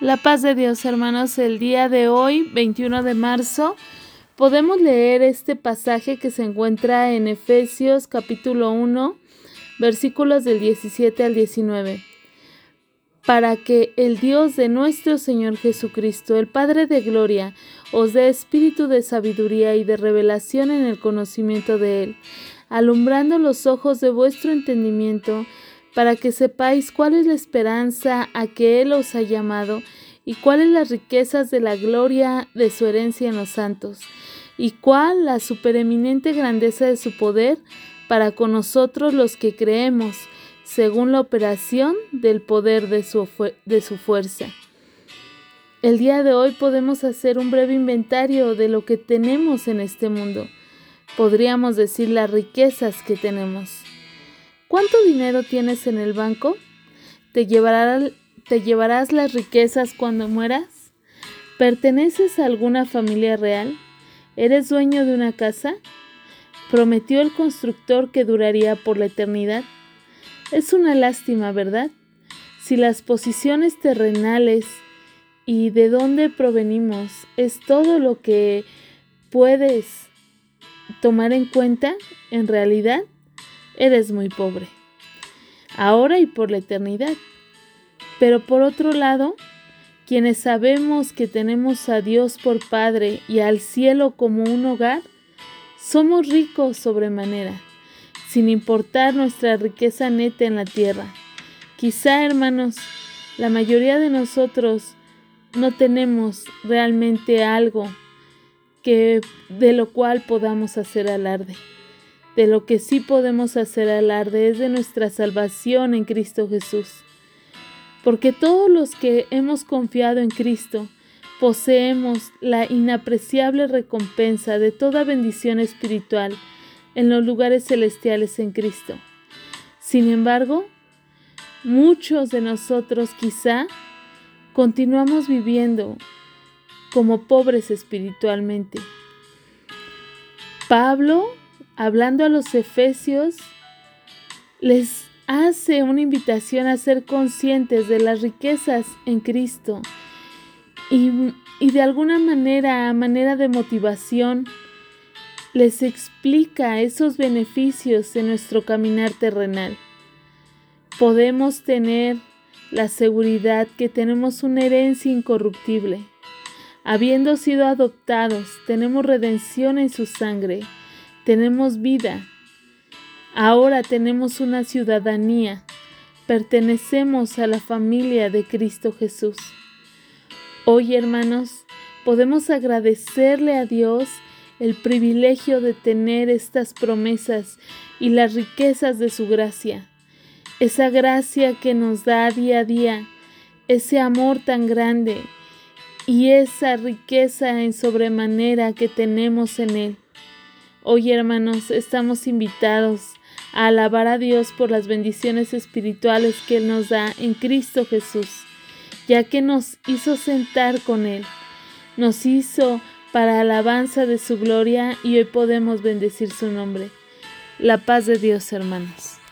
La paz de Dios, hermanos, el día de hoy, 21 de marzo, podemos leer este pasaje que se encuentra en Efesios capítulo 1, versículos del 17 al 19. Para que el Dios de nuestro Señor Jesucristo, el Padre de Gloria, os dé espíritu de sabiduría y de revelación en el conocimiento de Él, alumbrando los ojos de vuestro entendimiento, para que sepáis cuál es la esperanza a que Él os ha llamado y cuáles las riquezas de la gloria de su herencia en los santos, y cuál la supereminente grandeza de su poder para con nosotros los que creemos, según la operación del poder de su, de su fuerza. El día de hoy podemos hacer un breve inventario de lo que tenemos en este mundo. Podríamos decir las riquezas que tenemos. ¿Cuánto dinero tienes en el banco? ¿Te, ¿Te llevarás las riquezas cuando mueras? ¿Perteneces a alguna familia real? ¿Eres dueño de una casa? ¿Prometió el constructor que duraría por la eternidad? Es una lástima, ¿verdad? Si las posiciones terrenales y de dónde provenimos es todo lo que puedes tomar en cuenta, en realidad eres muy pobre, ahora y por la eternidad. Pero por otro lado, quienes sabemos que tenemos a Dios por Padre y al cielo como un hogar, somos ricos sobremanera, sin importar nuestra riqueza neta en la tierra. Quizá, hermanos, la mayoría de nosotros no tenemos realmente algo que de lo cual podamos hacer alarde. De lo que sí podemos hacer alarde es de nuestra salvación en Cristo Jesús. Porque todos los que hemos confiado en Cristo poseemos la inapreciable recompensa de toda bendición espiritual en los lugares celestiales en Cristo. Sin embargo, muchos de nosotros quizá continuamos viviendo como pobres espiritualmente. Pablo hablando a los efesios, les hace una invitación a ser conscientes de las riquezas en Cristo y, y de alguna manera, a manera de motivación, les explica esos beneficios en nuestro caminar terrenal. Podemos tener la seguridad que tenemos una herencia incorruptible. Habiendo sido adoptados, tenemos redención en su sangre tenemos vida. Ahora tenemos una ciudadanía. Pertenecemos a la familia de Cristo Jesús. Hoy, hermanos, podemos agradecerle a Dios el privilegio de tener estas promesas y las riquezas de su gracia. Esa gracia que nos da día a día, ese amor tan grande y esa riqueza en sobremanera que tenemos en Él. Hoy, hermanos, estamos invitados a alabar a Dios por las bendiciones espirituales que Él nos da en Cristo Jesús, ya que nos hizo sentar con Él, nos hizo para alabanza de su gloria y hoy podemos bendecir su nombre. La paz de Dios, hermanos.